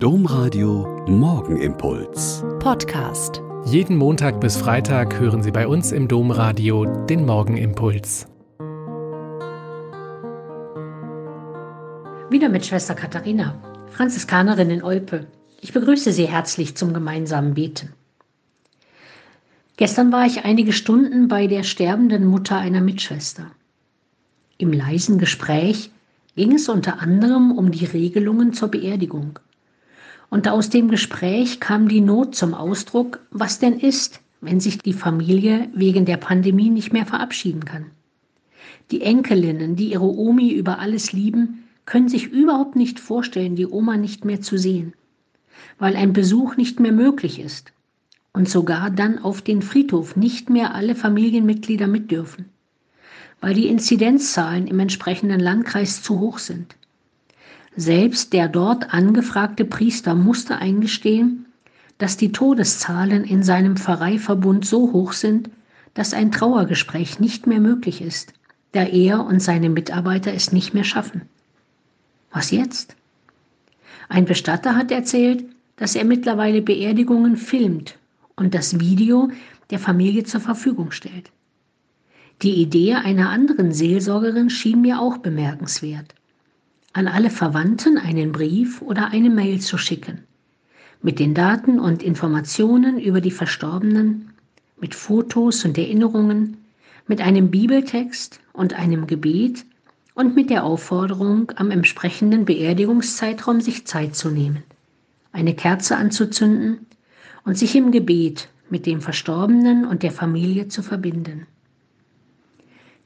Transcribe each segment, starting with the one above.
Domradio Morgenimpuls. Podcast. Jeden Montag bis Freitag hören Sie bei uns im Domradio den Morgenimpuls. Wieder mit Schwester Katharina, Franziskanerin in Olpe. Ich begrüße Sie herzlich zum gemeinsamen Beten. Gestern war ich einige Stunden bei der sterbenden Mutter einer Mitschwester. Im leisen Gespräch ging es unter anderem um die Regelungen zur Beerdigung. Und aus dem Gespräch kam die Not zum Ausdruck, was denn ist, wenn sich die Familie wegen der Pandemie nicht mehr verabschieden kann. Die Enkelinnen, die ihre Omi über alles lieben, können sich überhaupt nicht vorstellen, die Oma nicht mehr zu sehen, weil ein Besuch nicht mehr möglich ist und sogar dann auf den Friedhof nicht mehr alle Familienmitglieder mit dürfen, weil die Inzidenzzahlen im entsprechenden Landkreis zu hoch sind. Selbst der dort angefragte Priester musste eingestehen, dass die Todeszahlen in seinem Pfarreiverbund so hoch sind, dass ein Trauergespräch nicht mehr möglich ist, da er und seine Mitarbeiter es nicht mehr schaffen. Was jetzt? Ein Bestatter hat erzählt, dass er mittlerweile Beerdigungen filmt und das Video der Familie zur Verfügung stellt. Die Idee einer anderen Seelsorgerin schien mir auch bemerkenswert an alle Verwandten einen Brief oder eine Mail zu schicken, mit den Daten und Informationen über die Verstorbenen, mit Fotos und Erinnerungen, mit einem Bibeltext und einem Gebet und mit der Aufforderung, am entsprechenden Beerdigungszeitraum sich Zeit zu nehmen, eine Kerze anzuzünden und sich im Gebet mit dem Verstorbenen und der Familie zu verbinden.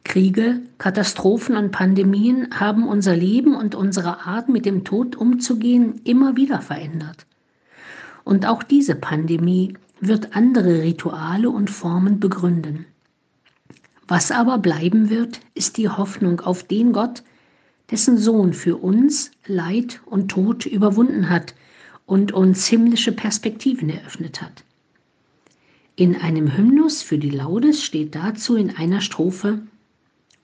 Kriege, Katastrophen und Pandemien haben unser Leben und unsere Art, mit dem Tod umzugehen, immer wieder verändert. Und auch diese Pandemie wird andere Rituale und Formen begründen. Was aber bleiben wird, ist die Hoffnung auf den Gott, dessen Sohn für uns Leid und Tod überwunden hat und uns himmlische Perspektiven eröffnet hat. In einem Hymnus für die Laudes steht dazu in einer Strophe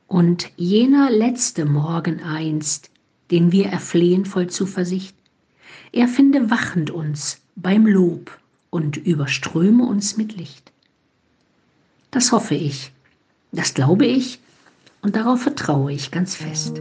und jener letzte Morgen einst, den wir erflehen voll Zuversicht, er finde wachend uns beim Lob und überströme uns mit Licht. Das hoffe ich, das glaube ich und darauf vertraue ich ganz fest.